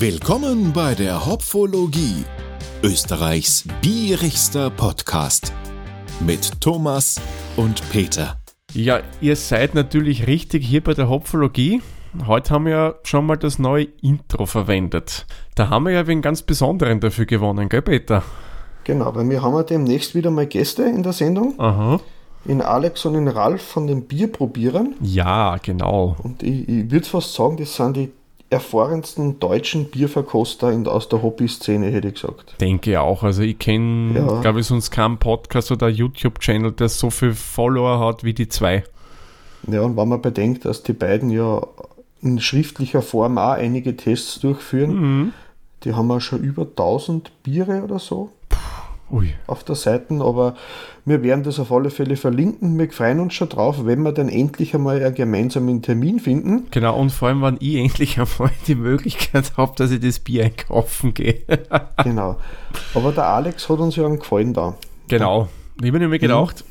Willkommen bei der Hopfologie, Österreichs bierigster Podcast mit Thomas und Peter. Ja, ihr seid natürlich richtig hier bei der Hopfologie. Heute haben wir ja schon mal das neue Intro verwendet. Da haben wir ja einen ganz besonderen dafür gewonnen, gell Peter? Genau, weil wir haben ja demnächst wieder mal Gäste in der Sendung. Aha. In Alex und in Ralf von den Bierprobierern. Ja, genau. Und ich, ich würde fast sagen, das sind die erfahrensten deutschen Bierverkoster in, aus der Hobby-Szene, hätte ich gesagt. Denke auch. Also ich kenne, Ja. glaube ich, sonst keinen Podcast oder YouTube-Channel, der so viel Follower hat wie die zwei. Ja, und wenn man bedenkt, dass die beiden ja in schriftlicher Form auch einige Tests durchführen, die haben ja schon über 1000 Biere oder so Ui. auf der Seite, aber wir werden das auf alle Fälle verlinken. Wir freuen uns schon drauf, wenn wir dann endlich einmal einen gemeinsamen Termin finden. Genau, und vor allem, wenn ich endlich einmal die Möglichkeit habe, dass ich das Bier einkaufen gehe. Genau. Aber der Alex hat uns ja einen Gefallen da. Genau. Ich habe mir gedacht,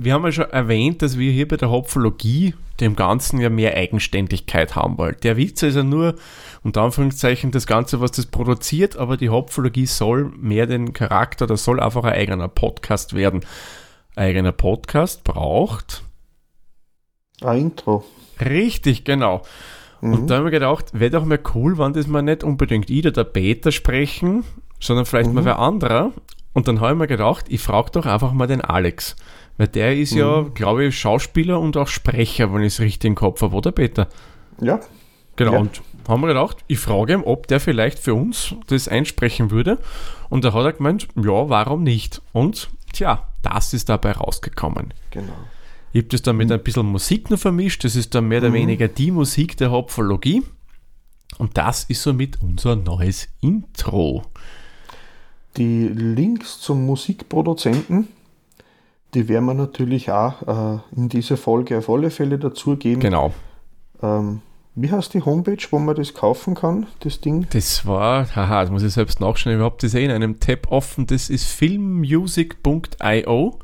wir haben ja schon erwähnt, dass wir hier bei der Hopfologie dem Ganzen ja mehr Eigenständigkeit haben wollen. Der Witz ist ja nur, unter Anführungszeichen, das Ganze, was das produziert, aber die Hopfologie soll mehr den Charakter, das soll einfach ein eigener Podcast werden. Ein eigener Podcast braucht Ein Intro. Richtig, genau. Und da haben wir gedacht, wäre doch mal cool, wenn das mal nicht unbedingt ich oder der Peter sprechen, sondern vielleicht mal wer anderer. Und dann habe ich mir gedacht, ich frage doch einfach mal den Alex. Weil der ist ja, glaube ich, Schauspieler und auch Sprecher, wenn ich es richtig im Kopf habe, oder Peter? Ja, Genau. Ja. Und haben wir gedacht, ich frage ihn, ob der vielleicht für uns das einsprechen würde. Und da hat er gemeint, ja, warum nicht? Und tja, das ist dabei rausgekommen. genau. Ich habe das dann mit ein bisschen Musik noch vermischt. Das ist dann mehr oder weniger die Musik der Hopfologie. Und das ist somit unser neues Intro. Die Links zum Musikproduzenten, die werden wir natürlich auch äh, in dieser Folge auf alle Fälle dazugeben. Genau. Ähm, wie heißt die Homepage, wo man das kaufen kann, das Ding? Das war, haha, das muss ich selbst nachschauen. Ich habe das eh in einem Tab offen. Das ist filmmusic.io.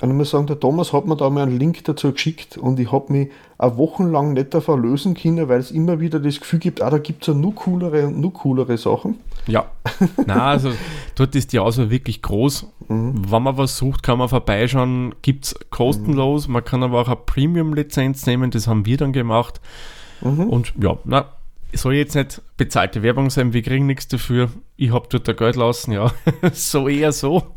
Und ich muss sagen, der Thomas hat mir da mal einen Link dazu geschickt und ich habe mich auch wochenlang nicht davon lösen können, weil es immer wieder das Gefühl gibt, ah, da gibt es ja nur coolere und nur coolere Sachen. Ja. Na, also dort ist die Auswahl wirklich groß. Wenn man was sucht, kann man vorbeischauen. Gibt es kostenlos. Man kann aber auch eine Premium-Lizenz nehmen. Das haben wir dann gemacht. Und ja, na, soll jetzt nicht bezahlte Werbung sein. Wir kriegen nichts dafür. Ich habe dort ein Geld lassen, ja. so eher so.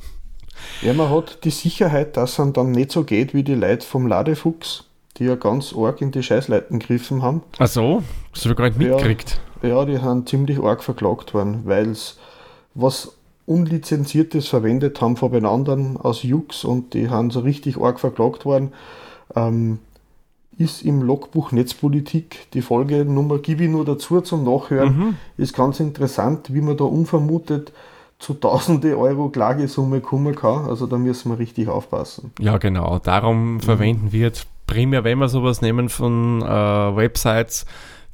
Ja, man hat die Sicherheit, dass es dann nicht so geht wie die Leute vom Ladefuchs, die ja ganz arg in die Scheißleiten gegriffen haben. Ach so, das habe ich gar nicht Ja. mitgekriegt. Ja, die haben ziemlich arg verklagt worden, weil sie was Unlizenziertes verwendet haben von den anderen aus Jux und die haben so richtig arg verklagt worden. Ähm, ist im Logbuch Netzpolitik, die Folgenummer gebe ich nur dazu zum Nachhören. Ist ganz interessant, wie man da unvermutet zu tausende Euro Klagesumme kommen kann. Also da müssen wir richtig aufpassen. Ja, genau. Darum verwenden wir jetzt primär, wenn wir sowas nehmen von äh, Websites,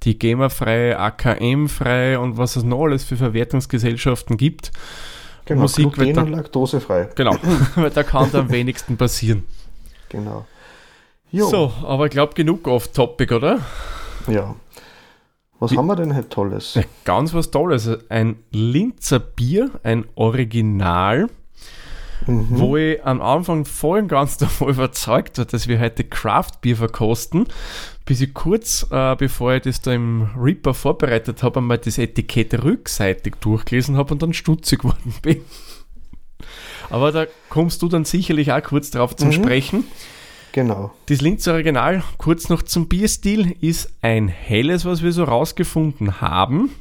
die GEMA-frei, AKM-frei und was es noch alles für Verwertungsgesellschaften gibt. Genau, Musik Gluten- da- und laktosefrei. Genau, weil da kann am wenigsten passieren. Genau. Jo, So, aber ich glaube genug off-topic, oder? ja. Was haben wir denn heute Tolles? Ganz was Tolles. Ein Linzer Bier, ein Original, wo ich am Anfang voll und ganz davon überzeugt war, dass wir heute Craft-Bier verkosten, bis ich kurz, äh, bevor ich das da im Reaper vorbereitet habe, einmal das Etikett rückseitig durchgelesen habe und dann stutzig geworden bin. Aber da kommst du dann sicherlich auch kurz drauf zum Sprechen. Genau. Das Linzer Original, kurz noch zum Bierstil, ist ein helles, was wir so rausgefunden haben.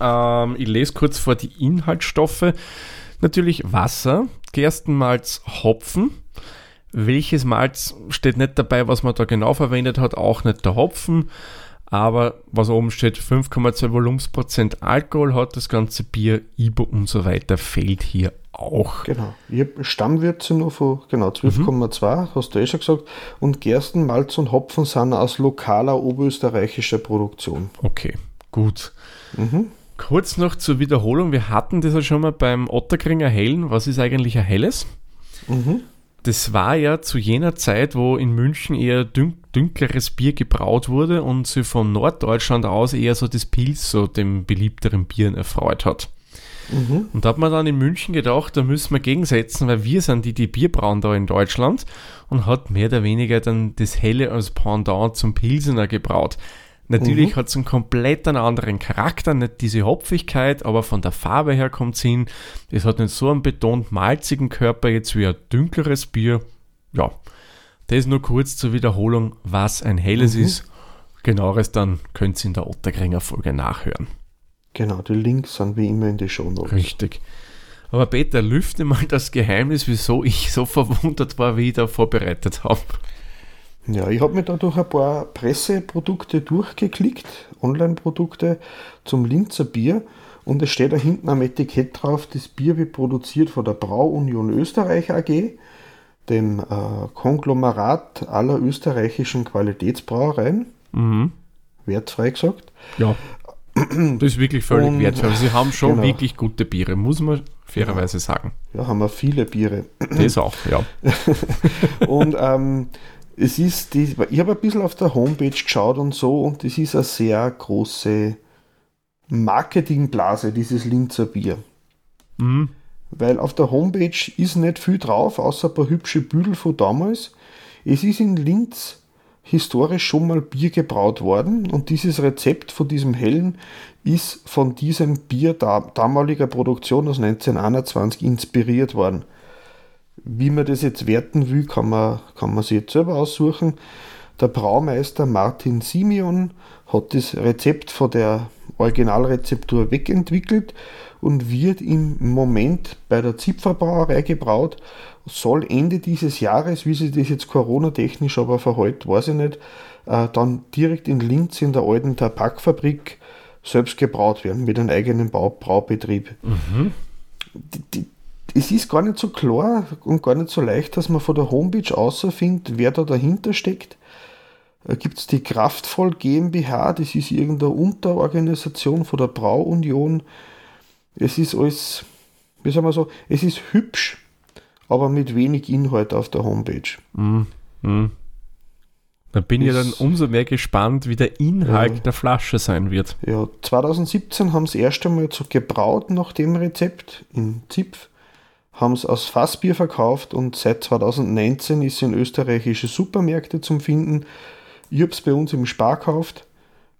Ähm, ich lese kurz vor die Inhaltsstoffe. Natürlich Wasser, Gerstenmalz, Hopfen. Welches Malz steht nicht dabei, was man da genau verwendet hat, auch nicht der Hopfen. Aber was oben steht, 5,2 Volumensprozent Alkohol hat das ganze Bier, IBO und so weiter, fehlt hier auch. Genau. Ich habe Stammwürze nur von genau 12,2, hast du eh schon gesagt. Und Gersten, Malz und Hopfen sind aus lokaler oberösterreichischer Produktion. Okay, gut. Kurz noch zur Wiederholung. Wir hatten das ja schon mal beim Otterkringer Hellen. Was ist eigentlich ein helles? Das war ja zu jener Zeit, wo in München eher dün dünkleres Bier gebraut wurde und sie von Norddeutschland aus eher so das Pilz, so dem beliebteren Bieren erfreut hat. Mhm. Und da hat man dann in München gedacht, da müssen wir gegensetzen, weil wir sind die, die Bier brauen da in Deutschland und hat mehr oder weniger dann das Helle als Pendant zum Pilsener gebraut. Natürlich mhm. hat es einen komplett anderen Charakter, nicht diese Hopfigkeit, aber von der Farbe her kommt es hin. Es hat nicht so einen betont malzigen Körper jetzt wie ein dünkleres Bier. Ja, das nur kurz zur Wiederholung, was ein helles mhm. ist. Genaueres dann könnt ihr in der Otterkringer Folge nachhören. Genau, die Links sind wie immer in die Show Notes. Richtig. Aber Peter, lüfte mal das Geheimnis, wieso ich so verwundert war, wie ich da vorbereitet habe. Ja, ich habe mir da durch ein paar Presseprodukte durchgeklickt, Online-Produkte zum Linzer Bier. Und es steht da hinten am Etikett drauf, das Bier wird produziert von der Brauunion Österreich AG, dem äh, Konglomerat aller österreichischen Qualitätsbrauereien. Mhm. Wertfrei gesagt. Ja. Das ist wirklich völlig und, wertvoll. Sie haben schon genau. wirklich gute Biere, muss man fairerweise ja. sagen. Ja, haben wir viele Biere. Das auch, ja. und ähm, es ist, die, ich habe ein bisschen auf der Homepage geschaut und so, und es ist eine sehr große Marketingblase, dieses Linzer Bier. Mhm. Weil auf der Homepage ist nicht viel drauf, außer ein paar hübsche Büdel von damals. Es ist in Linz historisch schon mal Bier gebraut worden und dieses Rezept von diesem hellen ist von diesem Bier da, damaliger Produktion aus 1921 inspiriert worden. Wie man das jetzt werten will, kann man, kann man sich jetzt selber aussuchen. Der Braumeister Martin Simeon hat das Rezept von der Originalrezeptur wegentwickelt und wird im Moment bei der Zipferbrauerei gebraut, soll Ende dieses Jahres, wie sich das jetzt Corona-technisch aber verhält, weiß ich nicht, äh, dann direkt in Linz in der alten Tabakfabrik selbst gebraut werden mit einem eigenen Bau Braubetrieb. Mhm. Die, die, es ist gar nicht so klar und gar nicht so leicht, dass man von der Homepage außerfindet, wer da dahinter steckt. Äh, Gibt es die Kraftvoll GmbH, das ist irgendeine Unterorganisation von der Brauunion. Es ist alles, wie sagen wir so, es ist hübsch, aber mit wenig Inhalt auf der Homepage. Mm, mm. Da bin ich dann umso mehr gespannt, wie der Inhalt ja, der Flasche sein wird. Ja, 2017 haben sie erst einmal so gebraut nach dem Rezept in Zipf haben es aus Fassbier verkauft und seit 2019 ist es in österreichische Supermärkte zum Finden. Ich habe es bei uns im Spar gekauft,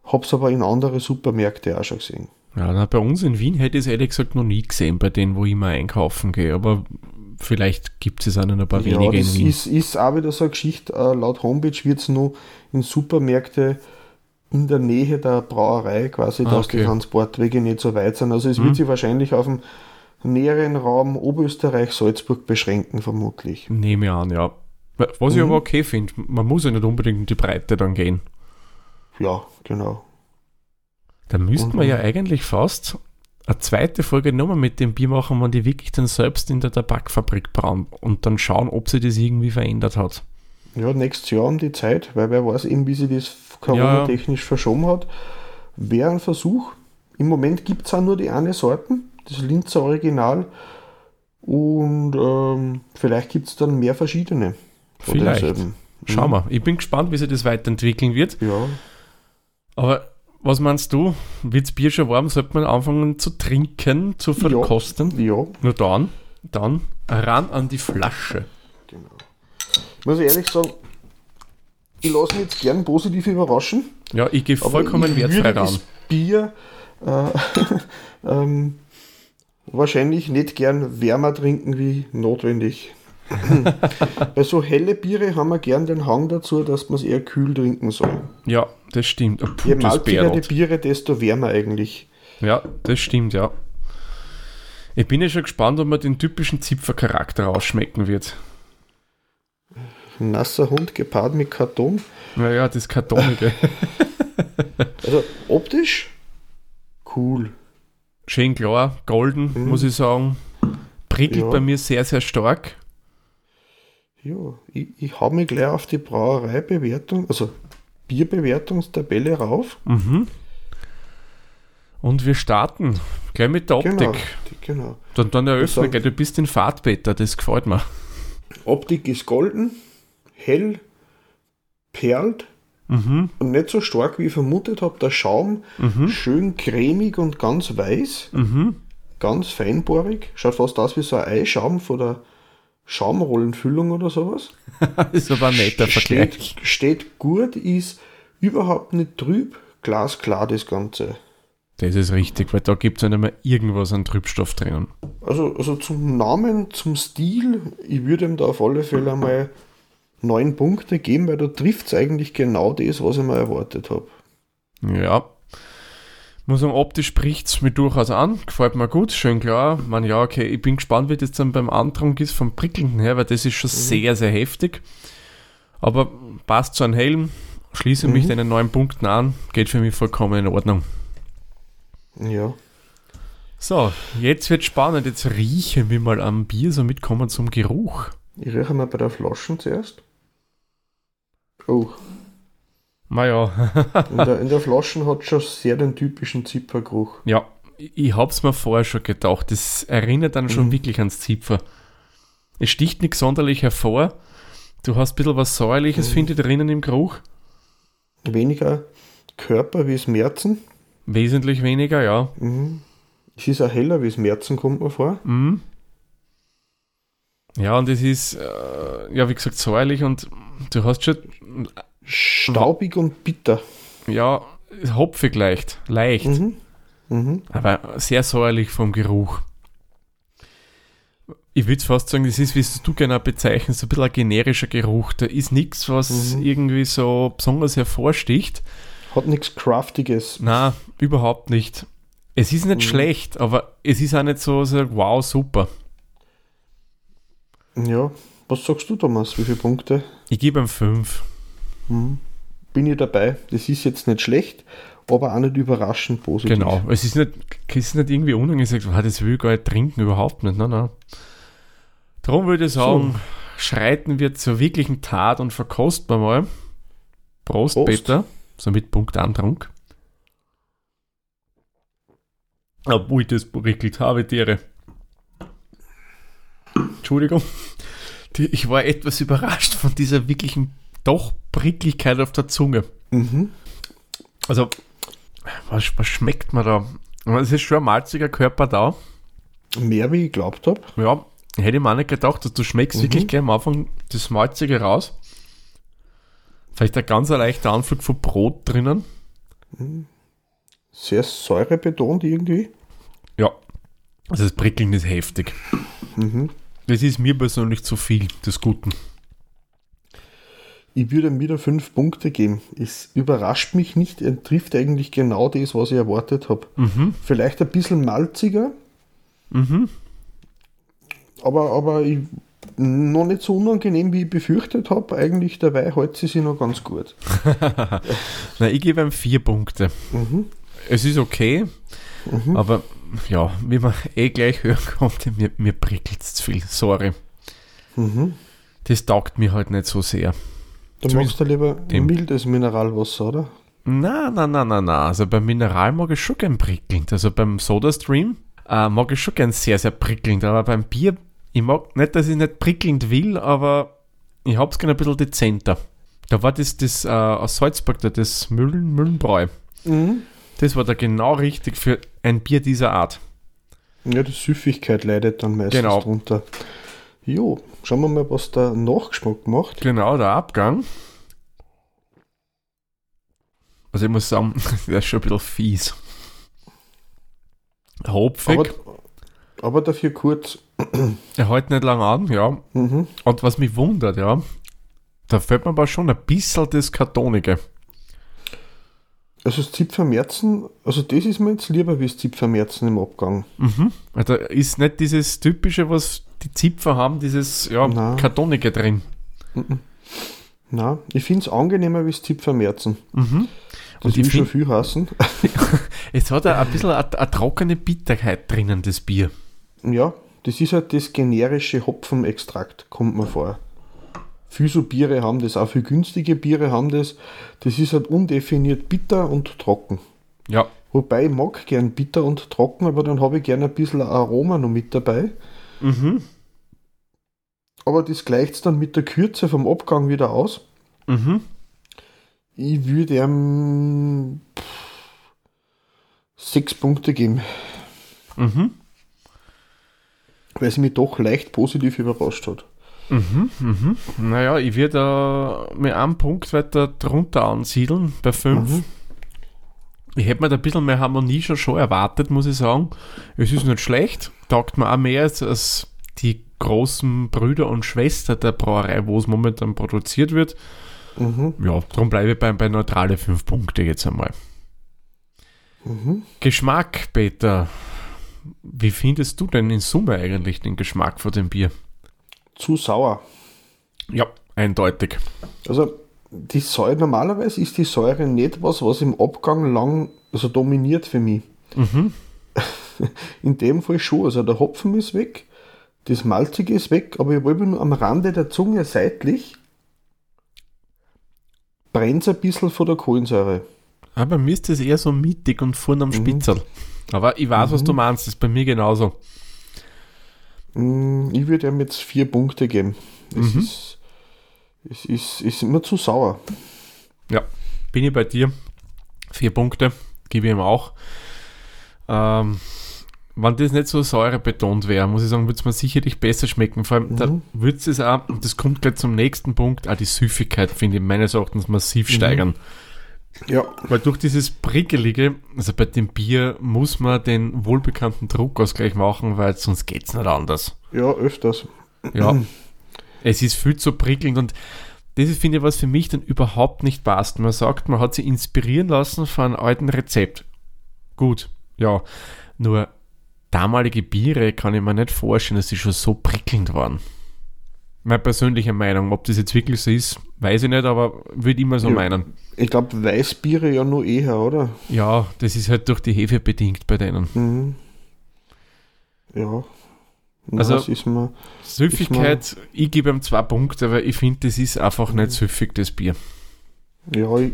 habe es aber in andere Supermärkte auch schon gesehen. Ja, na, bei uns in Wien hätte ich es ehrlich gesagt noch nie gesehen, bei denen, wo ich mal einkaufen gehe. Aber vielleicht gibt es auch noch ein paar ja, wenige in Wien. Ist, ist auch wieder so eine Geschichte. Äh, laut Homepage wird es nur in Supermärkte in der Nähe der Brauerei quasi, ah, dass okay. die Transportwege nicht so weit sind. Also es hm. wird sich wahrscheinlich auf dem näheren Raum Oberösterreich-Salzburg beschränken, vermutlich. Nehme an, ja. Was mhm. ich aber okay finde, man muss ja nicht unbedingt in die Breite dann gehen. Ja, genau. Da müssten wir ja eigentlich fast eine zweite Folge nochmal mit dem Bier machen, wenn die wirklich dann selbst in der Tabakfabrik brauen und dann schauen, ob sich das irgendwie verändert hat. Ja, nächstes Jahr um die Zeit, weil wer weiß eben, wie sich das Corona-technisch ja. verschoben hat. Wäre ein Versuch. Im Moment gibt es auch nur die eine Sorten das Linzer Original. Und ähm, vielleicht gibt es dann mehr verschiedene. Vielleicht. Schauen mhm. wir. Ich bin gespannt, wie sich das weiterentwickeln wird. Ja. Aber was meinst du? Wird das Bier schon warm? Sollte man anfangen zu trinken, zu verkosten? Ja. ja. Nur dann, dann ran an die Flasche. Genau. Muss ich ehrlich sagen, ich lasse mich jetzt gern positiv überraschen. Ja, ich gehe vollkommen wertfrei ran. Das Bier äh, ähm, wahrscheinlich nicht gern wärmer trinken wie notwendig. Bei so helle Biere haben wir gern den Hang dazu, dass man es eher kühl trinken soll. Ja, das stimmt. Je malziger die Biere, desto wärmer eigentlich. Ja, das stimmt, ja. Ich bin ja schon gespannt, ob man den typischen Zipfercharakter rausschmecken wird. Nasser Hund gepaart mit Karton. Naja, das Kartonige. also optisch cool. Schön klar, golden, mhm. muss ich sagen. Prickelt ja. bei mir sehr, sehr stark. Ja, ich, ich hau mich gleich auf die Brauereibewertung, also Bierbewertungstabelle rauf. Mhm. Und wir starten gleich mit der Optik. Genau. genau. Dann, dann eröffnen, du bist in Fahrtbetter, das gefällt mir. Optik ist golden, hell, perlt Mhm. und nicht so stark, wie ich vermutet habe. Der Schaum schön cremig und ganz weiß, Mhm. ganz feinbohrig. Schaut fast aus wie so ein Eischaum von der Schaumrollenfüllung oder sowas. ist aber ein netter Vergleich. Steht, steht gut, ist überhaupt nicht trüb, glasklar das Ganze. Das ist richtig, weil da gibt es ja nicht mehr irgendwas an Trübstoff drinnen. Also, also zum Namen, zum Stil, ich würde ihm da auf alle Fälle einmal neun Punkte geben, weil da trifft es eigentlich genau das, was ich mir erwartet habe. Ja. Muss sagen, optisch spricht es mir durchaus an. Gefällt mir gut, schön klar. Man, ja, okay, ich bin gespannt, wie das dann beim Antrunk ist, vom Prickelnden her, weil das ist schon sehr, sehr heftig. Aber passt zu einem Helm, schließe mich den neun Punkten an, geht für mich vollkommen in Ordnung. Ja. So, jetzt wird spannend. Jetzt riechen wir mal am Bier, somit kommen wir zum Geruch. Ich rieche mal bei der Flaschen zuerst. Oh, Naja, in der, in der Flaschen hat schon sehr den typischen Zippergeruch. ja, ich hab's mir vorher schon gedacht. Das erinnert dann schon wirklich ans Zipfer. Es sticht nicht sonderlich hervor. Du hast ein bisschen was Säuerliches, finde ich, drinnen im Geruch. Weniger Körper wie das Märzen. Wesentlich weniger, ja. Es ist auch heller wie das Märzen, kommt mir vor. Mhm. Ja, und es ist, äh, ja, wie gesagt, säuerlich und du hast schon, Staubig und bitter. ja, hopfig leicht, leicht. Mhm. Mhm. Aber sehr säuerlich vom Geruch. Ich würde fast sagen, das ist, wie es du gerne bezeichnest, so ein bisschen ein generischer Geruch. Da ist nichts, was irgendwie so besonders hervorsticht. Hat nichts Craftiges. Na, überhaupt nicht. Es ist nicht schlecht, aber es ist auch nicht so, so wow, super. Ja. Was sagst du, Thomas? Wie viele Punkte? Ich gebe ihm 5. Bin ich dabei. Das ist jetzt nicht schlecht, aber auch nicht überraschend positiv. Genau. Es ist nicht, es ist nicht irgendwie unangenehm, ah, das will ich gar nicht trinken, überhaupt nicht. Nein, nein. Darum würde ich sagen, schreiten wir zur wirklichen Tat und verkosten wir mal. Prost, Prost. Peter. Somit Punkt Antrunk. Obwohl das prickelt habe, Tiere. Entschuldigung. Ich war etwas überrascht von dieser wirklichen doch Prickligkeit auf der Zunge. Mhm. Also, was, was schmeckt man da? Es ist schon ein malziger Körper da. Mehr wie ich glaubt habe. Ja, hätte ich mir nicht gedacht, dass du schmeckst wirklich gleich am Anfang das Malzige raus. Vielleicht ein ganz leichter Anflug von Brot drinnen. Sehr säurebetont irgendwie. Ja. Also das Prickeln ist heftig. Das ist mir persönlich zu viel des Guten. Ich würde ihm wieder fünf Punkte geben. Es überrascht mich nicht. Er trifft eigentlich genau das, was ich erwartet habe. Vielleicht ein bisschen malziger. Aber, aber ich, noch nicht so unangenehm, wie ich befürchtet habe. Eigentlich dabei hält sie sich noch ganz gut. Na, ich gebe ihm vier Punkte. Es ist okay, aber ja, wie man eh gleich hören konnte, mir, mir prickelt es zu viel. Sorry. Das taugt mir halt nicht so sehr. Du magst du lieber dem- mildes Mineralwasser, oder? Na, na, na, na, na. Also beim Mineral mag ich schon gern prickelnd. Also beim Sodastream äh, mag ich schon gern sehr, sehr prickelnd. Aber beim Bier, ich mag nicht, dass ich nicht prickelnd will, aber ich hab's gerne ein bisschen dezenter. Da war das, das äh, aus Salzburg, da, das Müllen, Müllenbräu. Das war da genau richtig für ein Bier dieser Art. Ja, die Süffigkeit leidet dann meistens Genau. drunter. Jo, schauen wir mal, was der Nachgeschmack macht. Genau, der Abgang. Also ich muss sagen, der ist schon ein bisschen fies. Hopfig. Aber, aber dafür kurz. Er hält nicht lang an, ja. Mhm. Und was mich wundert, ja, da fällt mir aber schon ein bisschen das Kartonige. Also das Zipfermerzen, also das ist mir jetzt lieber wie das Zipfermerzen im Abgang. Mhm. Da ist nicht dieses typische, was die Zipfer haben, dieses ja, Nein. Kartonige drin. Na, ich finde es angenehmer wie das Zipfermerzen. Mhm. Das Und ich schon viel hassen. es hat ein bisschen eine, eine trockene Bitterkeit drinnen, das Bier. ja, das ist halt das generische Hopfenextrakt, kommt mir vor. Viele so Biere haben das, auch viel günstige Biere haben das. Das ist halt undefiniert bitter und trocken. Ja, Wobei ich mag gern bitter und trocken, aber dann habe ich gern ein bisschen Aroma noch mit dabei. Mhm. Aber das gleicht es dann mit der Kürze vom Abgang wieder aus. Mhm. Ich würde ihm sechs Punkte geben, Mhm. weil sie mich doch leicht positiv überrascht hat. Mhm. Mhm. Naja, ich würde äh, mit einem Punkt weiter drunter ansiedeln, bei 5. Mhm. Ich hätte mir da ein bisschen mehr Harmonie schon, schon erwartet, muss ich sagen. Es ist nicht schlecht, taugt mir auch mehr als, als die großen Brüder und Schwester der Brauerei, wo es momentan produziert wird. Mhm. Ja, darum bleibe ich bei, bei neutrale 5 Punkte jetzt einmal. Mhm. Geschmack, Peter. Wie findest du denn in Summe eigentlich den Geschmack von dem Bier? Zu sauer. Ja, eindeutig. Also die Säure, normalerweise ist die Säure nicht was, was im Abgang lang also dominiert für mich. Mhm. In dem Fall schon. Also der Hopfen ist weg, das Malzige ist weg, aber ich habe nur am Rande der Zunge seitlich brennt ein bisschen von der Kohlensäure. Aber mir ist das eher so mittig und vorne am Spitzel. Aber ich weiß, was du meinst, das ist bei mir genauso. Mm, Ich würde ihm jetzt vier Punkte geben. Es, Mhm. ist, es ist, ist immer zu sauer. Ja, bin ich bei dir. Vier Punkte, gebe ich ihm auch. Ähm, wenn das nicht so säurebetont wäre, muss ich sagen, würde es mir sicherlich besser schmecken. Vor allem, da Mhm. würde es auch, und das kommt gleich zum nächsten Punkt, auch die Süffigkeit, finde ich meines Erachtens massiv steigern. Ja, Weil durch dieses Prickelige, also bei dem Bier muss man den wohlbekannten Druckausgleich machen, weil sonst geht es nicht anders. ja, öfters. Ja. es ist viel zu prickelnd und das ist, finde ich, was für mich dann überhaupt nicht passt. Man sagt, man hat sich inspirieren lassen von einem alten Rezept. Gut, ja. Nur damalige Biere kann ich mir nicht vorstellen, dass sie schon so prickelnd waren. Meine persönliche Meinung, ob das jetzt wirklich so ist, weiß ich nicht, aber würde immer so Ja. meinen. Ich glaube, Weißbiere ja nur eher, oder? Ja, das ist halt durch die Hefe bedingt bei denen. Mhm. Ja. Na, Also- das ist mir. Süffigkeit, ich gebe ihm zwei Punkte, weil ich finde, das ist einfach nicht süffig, das Bier. Ja, ich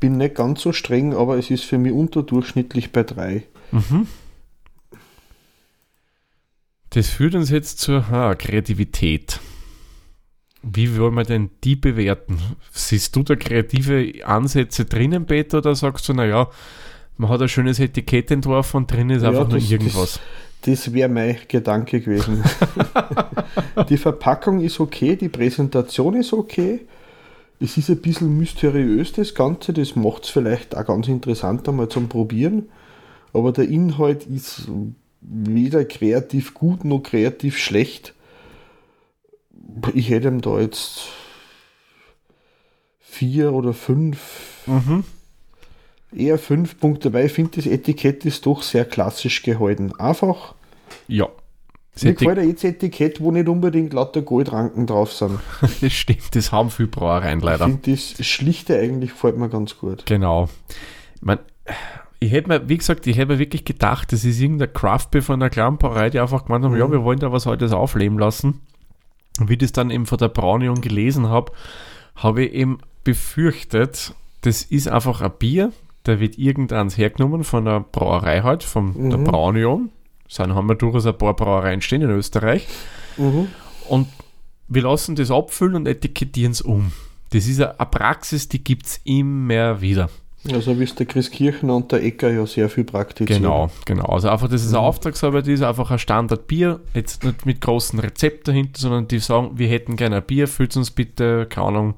bin nicht ganz so streng, aber es ist für mich unterdurchschnittlich bei drei. Mhm. Das führt uns jetzt zur ha, Kreativität. Wie wollen wir denn die bewerten? Siehst du da kreative Ansätze drinnen, Peter, oder sagst du, naja, man hat ein schönes Etikett entworfen und drin ist Ja, einfach nur das- irgendwas? Das wäre mein Gedanke gewesen. die Verpackung ist okay, die Präsentation ist okay. Es ist ein bisschen mysteriös, das Ganze. Das macht es vielleicht auch ganz interessant einmal zum Probieren. Aber der Inhalt ist weder kreativ gut noch kreativ schlecht. Ich hätte ihm da jetzt vier oder fünf, Mhm. eher fünf Punkte, weil ich finde, das Etikett ist doch sehr klassisch gehalten. Einfach Ja. Das, mir gefällt jetzt Etikett, wo nicht unbedingt lauter Goldranken drauf sind. das stimmt, das haben viele Brauereien Ich leider. finde das Schlichte eigentlich gefällt mir ganz gut. Genau. Ich, mein, ich hätte mir, wie gesagt, ich hätte mir wirklich gedacht, das ist irgendein Craftbeer von einer Brauerei, die einfach gemeint haben, Mhm. ja, wir wollen da was heute aufleben lassen. Und wie ich das dann eben von der Braunion gelesen habe, habe ich eben befürchtet, das ist einfach ein Bier, da wird irgendeins hergenommen von der Brauerei halt, von der Mhm. Braunion. Dann haben wir durchaus ein paar Brauereien stehen in Österreich. Mhm. Und wir lassen das abfüllen und etikettieren es um. Das ist eine eine Praxis, die gibt es immer wieder. Also wie es der Chris Kirchner und der Ecker ja sehr viel praktizieren. Genau, genau. Also einfach, dass es eine Auftragsarbeit ist, einfach ein Standardbier, jetzt nicht mit großen Rezept dahinter, sondern die sagen, wir hätten gerne ein Bier, füllt uns bitte, keine Ahnung,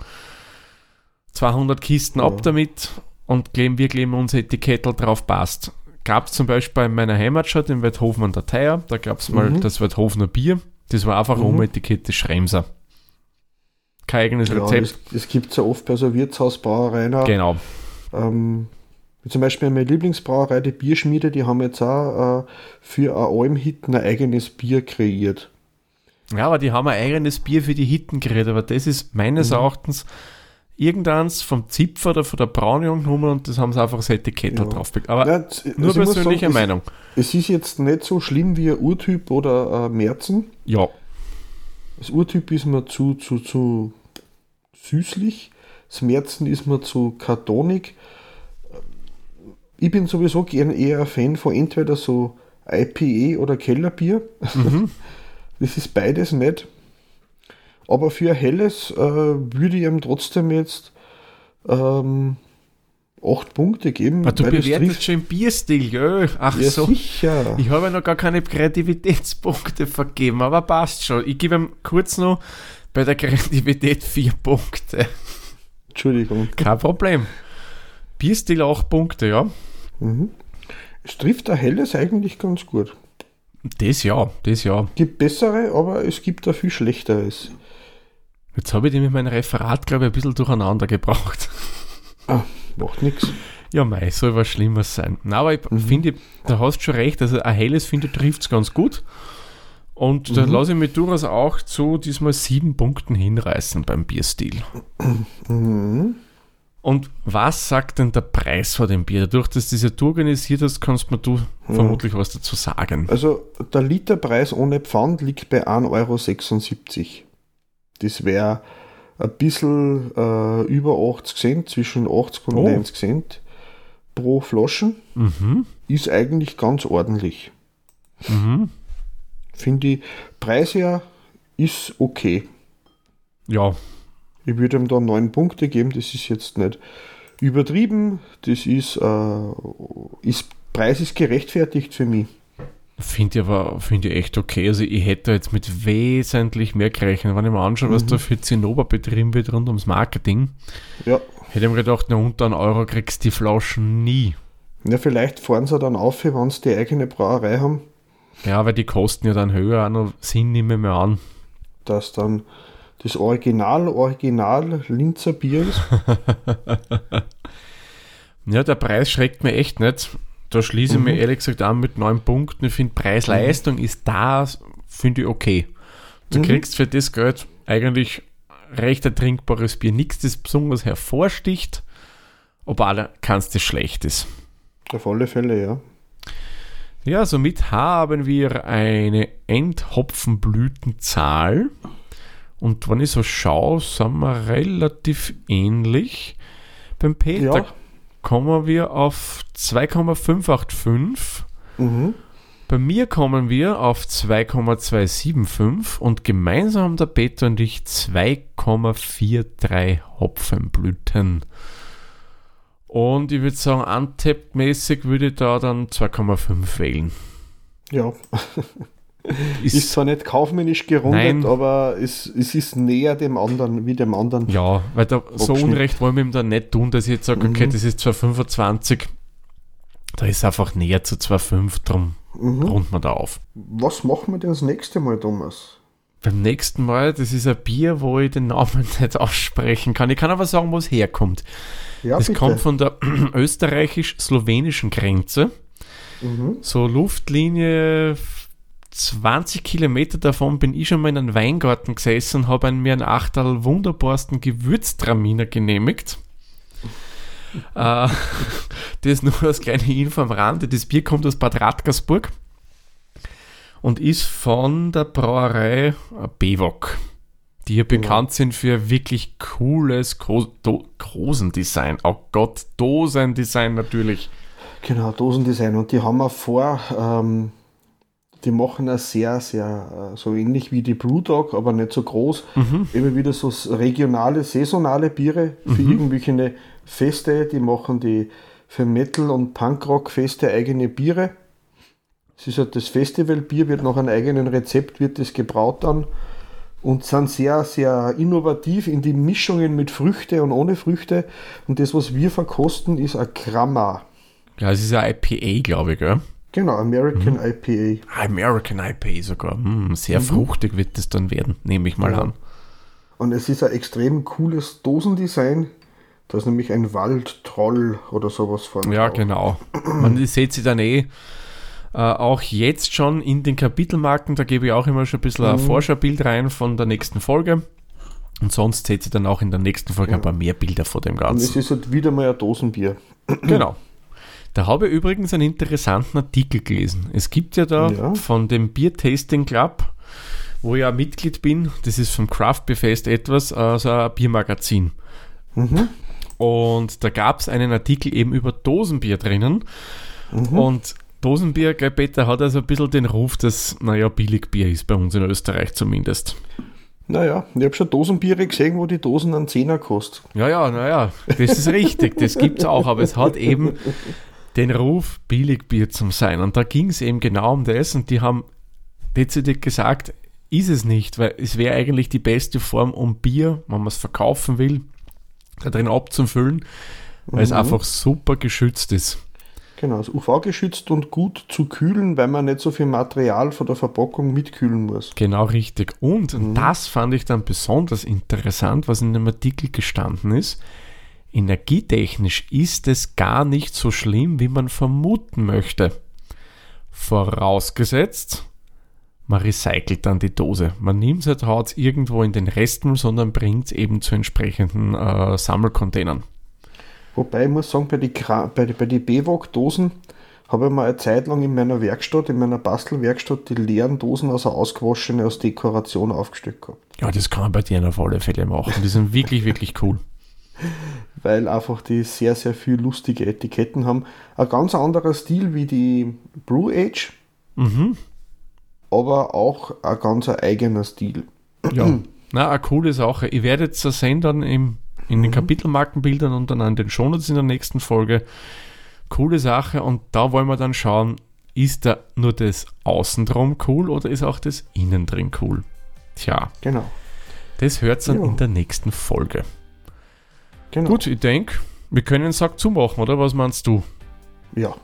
200 Kisten Ja. ab damit und kleben, wir kleben unser Etikettel drauf, passt. Gab es zum Beispiel in meiner Heimatstadt, in Weidhofen an der Theier, da gab es mal Mhm. das Weidhofener Bier, das war einfach Mhm. um Etikett des Schremser. Kein eigenes Ja, Rezept. das, das gibt es ja oft bei so Wirtshausbrauereien. Genau. Ähm, wie zum Beispiel meine Lieblingsbrauerei, die Bierschmiede, die haben jetzt auch äh, für ein Almhit ein eigenes Bier kreiert. Ja, aber die haben ein eigenes Bier für die Hitten geredet, aber das ist meines Mhm. Erachtens irgendeins vom Zipfer oder von der Braunion genommen und das haben sie einfach das Etikett Ja. drauf. Aber z- nur also persönliche sagen, Meinung. Es, es ist jetzt nicht so schlimm wie ein Urtyp oder ein Merzen. Ja, Das Urtyp ist mir zu, zu, zu süßlich. Das Merzen ist mir zu kartonig. Ich bin sowieso gern eher ein Fan von entweder so IPA oder Kellerbier. Mhm. Das ist beides nicht. Aber für ein helles äh, würde ich ihm trotzdem jetzt ähm, 8 Punkte geben. Aber du weil es bewertest schon im Bierstil, gell? Ach Ja, so. sicher. Ich habe ja noch gar keine Kreativitätspunkte vergeben, aber passt schon. Ich gebe ihm kurz noch bei der Kreativität vier Punkte. Entschuldigung. Kein Problem. Bierstil 8 Punkte, ja. Es trifft ein helles eigentlich ganz gut. Das ja, das ja. gibt bessere, aber es gibt auch viel schlechteres. Jetzt habe ich die mit meinem Referat, glaube ich, ein bisschen durcheinander gebracht. Ah, macht nichts. Ja, mei, soll was Schlimmes sein. Na, aber ich finde, da hast du schon recht. Also, ein helles, finde ich, trifft es ganz gut. Und da lasse ich mich durchaus auch zu diesmal sieben Punkten hinreißen beim Bierstil. Und was sagt denn der Preis vor dem Bier? Dadurch, dass ja du organisiert hast, kannst mir du vermutlich was dazu sagen. Also der Literpreis ohne Pfand liegt bei 1,76 Euro. Das wäre ein bisschen äh, über 80 Cent, zwischen 80 und Oh. 90 Cent pro Flaschen. Mhm. Ist eigentlich ganz ordentlich. Mhm. Finde ich, Preis her ist okay. Ja, Ich würde ihm da 9 Punkte geben, das ist jetzt nicht übertrieben. Das ist, äh, ist Preis ist gerechtfertigt für mich. finde ich aber finde ich echt okay. Also, ich hätte jetzt mit wesentlich mehr gerechnet. Wenn ich mir anschaue, was da für Zinnober betrieben wird rund ums Marketing, Ja. hätte ich mir gedacht, na, unter einen Euro kriegst du die Flaschen nie. Ja, vielleicht fahren sie dann auf, wenn sie die eigene Brauerei haben, Ja, weil die kosten ja dann höher, auch noch Sinn nehme ich mir an. dass dann das Original, Original Linzer Bier ist. Ja, der Preis schreckt mir echt nicht. Da schließe ich mir ehrlich gesagt an mit neun Punkten. Ich finde, Preis-Leistung ist da, finde ich okay. Du kriegst für das Geld eigentlich recht ertrinkbares Bier. Nichts, das besonders hervorsticht, aber keins, das schlecht ist. Auf alle Fälle, ja. Ja, somit haben wir eine Endhopfenblütenzahl. Und wenn ich so schaue, sind wir relativ ähnlich. Beim Peter Ja. kommen wir auf 2,585. Mhm. Bei mir kommen wir auf 2,275 und gemeinsam haben der Peter und ich 2,43 Hopfenblüten. Und ich würde sagen, untapped-mäßig würde ich da dann 2,5 wählen. Ja. Ist, Ist zwar nicht kaufmännisch gerundet, Nein. aber es, es ist näher dem anderen, wie dem anderen. ja, weil da so. Unrecht wollen wir ihm da nicht tun, dass ich jetzt sage, okay, das ist 2,25. Da ist einfach näher zu 2,5, drum runden wir da auf. Was machen wir denn das nächste Mal, Thomas? Beim nächsten Mal, das ist ein Bier, wo ich den Namen nicht aussprechen kann. Ich kann aber sagen, wo es herkommt. Ja, bitte. kommt von der österreichisch-slowenischen Grenze. Mhm. So Luftlinie 20 Kilometer davon bin ich schon mal in einem Weingarten gesessen und habe mir einen Achterl wunderbarsten Gewürztraminer genehmigt. äh, das nur als kleine Info am Rande. Das Bier kommt aus Bad Radkersburg und ist von der Brauerei Bewok, die ja bekannt sind für wirklich cooles Gro Do Dosendesign. Oh Gott, Dosendesign natürlich. Genau, Dosendesign. Und die haben wir vor, ähm, die machen ein sehr, sehr, äh, so ähnlich wie die Brewdog, aber nicht so groß. Immer wieder so regionale, saisonale Biere für irgendwelche Feste. Die machen die für Metal- und Punkrock-Feste eigene Biere. Es ist halt das Festivalbier, wird nach einem eigenen Rezept, wird das gebraut dann und sind sehr, sehr innovativ in die Mischungen mit Früchte und ohne Früchte. Und das, was wir verkosten, ist ein Gramma. Ja, es ist ein IPA, glaube ich, gell? Genau, American Mhm. IPA. American IPA sogar. Hm, sehr fruchtig wird es dann werden, nehme ich mal Ja. an. Und es ist ein extrem cooles Dosendesign. Da ist nämlich ein Waldtroll oder sowas vorne. Ja, drauf. genau. Man seht sie dann eh äh, auch jetzt schon in den Kapitelmarken. Da gebe ich auch immer schon ein bisschen ein Forscherbild rein von der nächsten Folge. Und sonst seht ihr dann auch in der nächsten Folge ein paar mehr Bilder von dem Und es Ganzen. ist halt wieder mal ein Dosenbier. Genau. Da habe ich übrigens einen interessanten Artikel gelesen. Es gibt ja da Ja. von dem Beer Tasting Club, wo ich ja Mitglied bin, das ist vom Craft Beer Fest etwas, also ein Biermagazin. Und da gab es einen Artikel eben über Dosenbier drinnen. Und Dosenbier, gell, Peter, hat also ein bisschen den Ruf, dass, naja, Billigbier ist bei uns in Österreich zumindest. Naja, ich habe schon Dosenbiere gesehen, wo die Dosen einen Zehner kostet. Ja, ja, naja, das ist richtig, das gibt es auch, aber es hat eben den Ruf, Billigbier zu sein. Und da ging es eben genau um das und die haben dezidiert gesagt, ist es nicht, weil es wäre eigentlich die beste Form, um Bier, wenn man es verkaufen will, da drin abzufüllen, weil mhm. es einfach super geschützt ist. Genau, es ist UV-geschützt und gut zu kühlen, weil man nicht so viel Material von der Verpackung mitkühlen muss. Genau richtig. Und, mhm. das fand ich dann besonders interessant, was in dem Artikel gestanden ist. Energietechnisch ist es gar nicht so schlimm, wie man vermuten möchte. Vorausgesetzt, man recycelt dann die Dose. Man nimmt es, haut es irgendwo in den Resten, sondern bringt es eben zu entsprechenden äh, Sammelcontainern. Wobei ich muss sagen, bei den bei die, bei die BWAG-Dosen habe ich mal eine Zeit lang in meiner Werkstatt, in meiner Bastelwerkstatt, die leeren Dosen, also ausgewaschene, aus Dekoration aufgestellt gehabt. Ja, das kann man bei dir auf alle Fälle machen. Die sind wirklich, wirklich cool. Weil einfach die sehr, sehr viel lustige Etiketten haben. Ein ganz anderer Stil wie die Brew Age. Mhm aber auch ein ganz eigener Stil. Ja, na, eine coole Sache. Ich werde jetzt das sehen dann im, in den mhm. Kapitelmarkenbildern und dann an den Shownotes in der nächsten Folge. Coole Sache und da wollen wir dann schauen, ist da nur das Außendrum cool oder ist auch das Innendrin cool? Tja. Genau. Das hört dann ja. in der nächsten Folge. Genau. Gut, ich denke, wir können den Sack zumachen, oder? Was meinst du? Ja.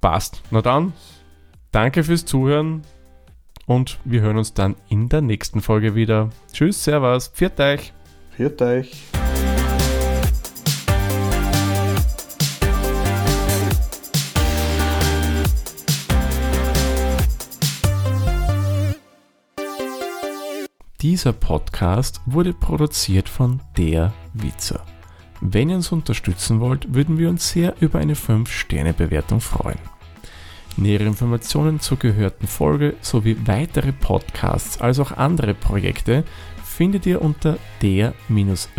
Passt. Na dann, danke fürs Zuhören und wir hören uns dann in der nächsten Folge wieder. Tschüss, Servus, pfiat euch. Pfiat euch. Dieser Podcast wurde produziert von Der Witzer. Wenn ihr uns unterstützen wollt, würden wir uns sehr über eine 5-Sterne-Bewertung freuen. Nähere Informationen zur gehörten Folge sowie weitere Podcasts als auch andere Projekte findet ihr unter der-witzer.at.